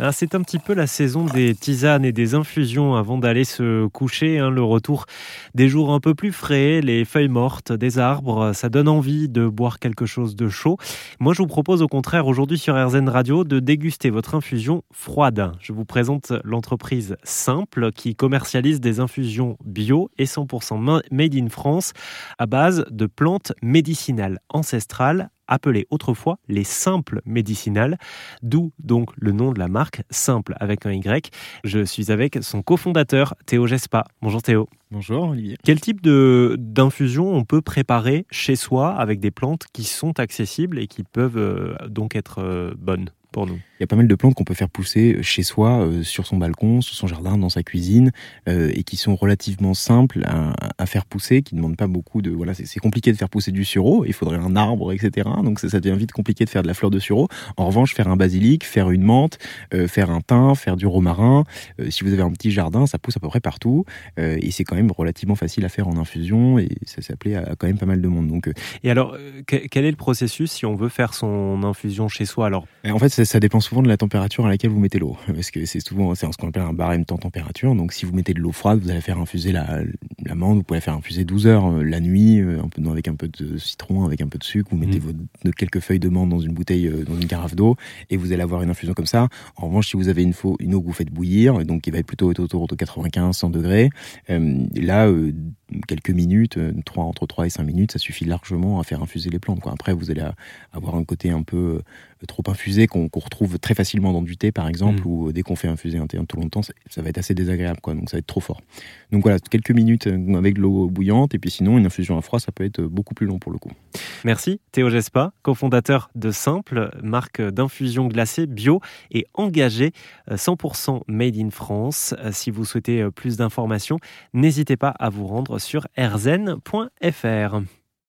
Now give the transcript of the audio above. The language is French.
Ah, c'est un petit peu la saison des tisanes et des infusions avant d'aller se coucher. Hein, le retour des jours un peu plus frais, les feuilles mortes des arbres, ça donne envie de boire quelque chose de chaud. Moi, je vous propose au contraire aujourd'hui sur RZN Radio de déguster votre infusion froide. Je vous présente l'entreprise Simple qui commercialise des infusions bio et 100% made in France à base de plantes médicinales ancestrales appelées autrefois les simples médicinales, d'où donc le nom de la marque Simple avec un Y. Je suis avec son cofondateur Théo Gespa. Bonjour Théo. Bonjour Olivier. Quel type de d'infusion on peut préparer chez soi avec des plantes qui sont accessibles et qui peuvent euh, donc être euh, bonnes? Pour nous il y a pas mal de plantes qu'on peut faire pousser chez soi, euh, sur son balcon, sur son jardin, dans sa cuisine, euh, et qui sont relativement simples à, faire pousser, qui ne demandent pas beaucoup de... Voilà, c'est compliqué de faire pousser du sureau, il faudrait un arbre, etc. Donc ça, devient vite compliqué de faire de la fleur de sureau. En revanche, faire un basilic, faire une menthe, euh, faire un thym, faire du romarin, si vous avez un petit jardin, ça pousse à peu près partout, et c'est quand même relativement facile à faire en infusion, et ça s'appelait à, quand même pas mal de monde. Donc, et alors, quel est le processus si on veut faire son infusion chez soi alors? En fait, ça, dépend souvent de la température à laquelle vous mettez l'eau. Parce que c'est souvent c'est ce qu'on appelle un barème temps-température. Donc si vous mettez de l'eau froide, vous allez faire infuser la, l'amande, vous pouvez faire infuser 12 heures euh, la nuit, euh, un peu, avec un peu de citron, avec un peu de sucre. Vous mettez mmh. quelques feuilles de menthe dans une bouteille, euh, dans une carafe d'eau, et vous allez avoir une infusion comme ça. En revanche, si vous avez une, une eau que vous faites bouillir, donc qui va être plutôt autour de 95-100 degrés, là, quelques minutes, 3, entre 3 et 5 minutes, ça suffit largement à faire infuser les plantes. Quoi. Après, vous allez avoir un côté un peu trop infusé qu'on retrouve très facilement dans du thé, par exemple, mmh. ou dès qu'on fait infuser un thé un tout longtemps, ça va être assez désagréable. Quoi. Donc ça va être trop fort. Donc voilà, quelques minutes avec de l'eau bouillante. Et puis sinon, une infusion à froid, ça peut être beaucoup plus long pour le coup. Merci Théo Gespa, cofondateur de Simple, marque d'infusion glacée bio et engagée 100% made in France. Si vous souhaitez plus d'informations, n'hésitez pas à vous rendre sur rzn.fr.